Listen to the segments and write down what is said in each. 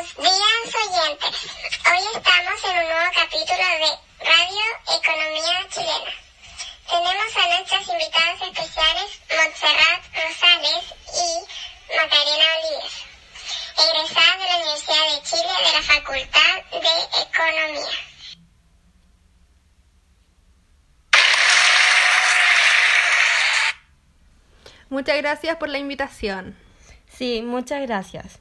Buenos días oyentes. Hoy estamos en un nuevo capítulo de Radio Economía Chilena. Tenemos a nuestras invitadas especiales Montserrat Rosales y Macarena Oliver, egresadas de la Universidad de Chile de la Facultad de Economía. Muchas gracias por la invitación. Sí, muchas gracias.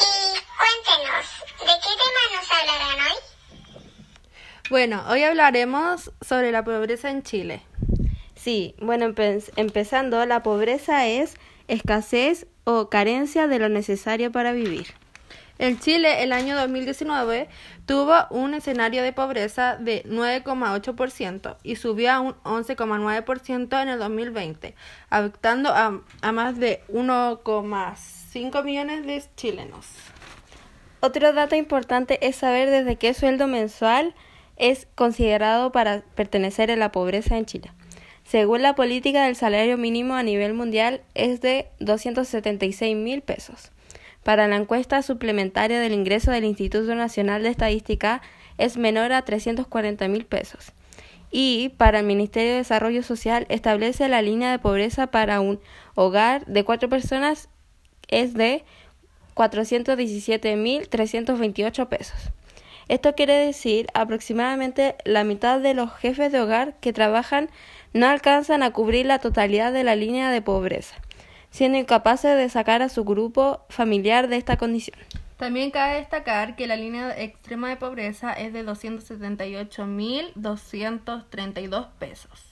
Y cuéntenos, ¿de qué tema nos hablarán hoy? Bueno, hoy hablaremos sobre la pobreza en Chile. Sí, bueno, empe- empezando, la pobreza es escasez o carencia de lo necesario para vivir. En Chile, el año 2019 tuvo un escenario de pobreza de 9,8% y subió a un 11,9% en el 2020, afectando a, a más de 1,5 millones de chilenos. Otro dato importante es saber desde qué sueldo mensual es considerado para pertenecer a la pobreza en Chile. Según la política del salario mínimo a nivel mundial es de 276 mil pesos. Para la encuesta suplementaria del ingreso del Instituto Nacional de Estadística es menor a 340 mil pesos. Y para el Ministerio de Desarrollo Social establece la línea de pobreza para un hogar de cuatro personas es de 417.328 pesos. Esto quiere decir aproximadamente la mitad de los jefes de hogar que trabajan no alcanzan a cubrir la totalidad de la línea de pobreza, siendo incapaces de sacar a su grupo familiar de esta condición. También cabe destacar que la línea extrema de pobreza es de 278.232 pesos.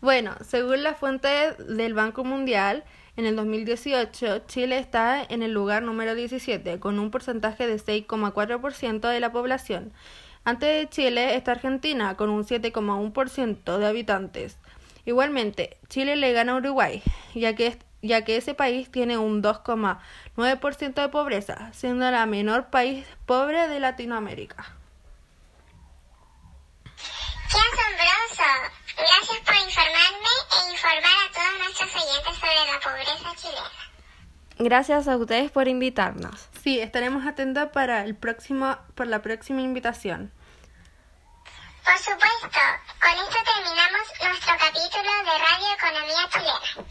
Bueno, según la fuente del Banco Mundial, en el 2018 Chile está en el lugar número 17, con un porcentaje de 6,4% de la población. Antes de Chile está Argentina, con un 7,1% de habitantes. Igualmente, Chile le gana a Uruguay, ya que, ya que ese país tiene un 2,9% de pobreza, siendo el menor país pobre de Latinoamérica. ¡Qué asombroso! Gracias por informarme e informar a todos nuestros oyentes sobre la pobreza chilena. Gracias a ustedes por invitarnos. Sí, estaremos atentos para el próximo, por la próxima invitación. Por supuesto, con esto terminamos nuestro capítulo de Radio Economía Chilena.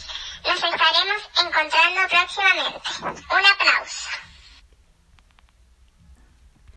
Nos estaremos encontrando próximamente. Un aplauso.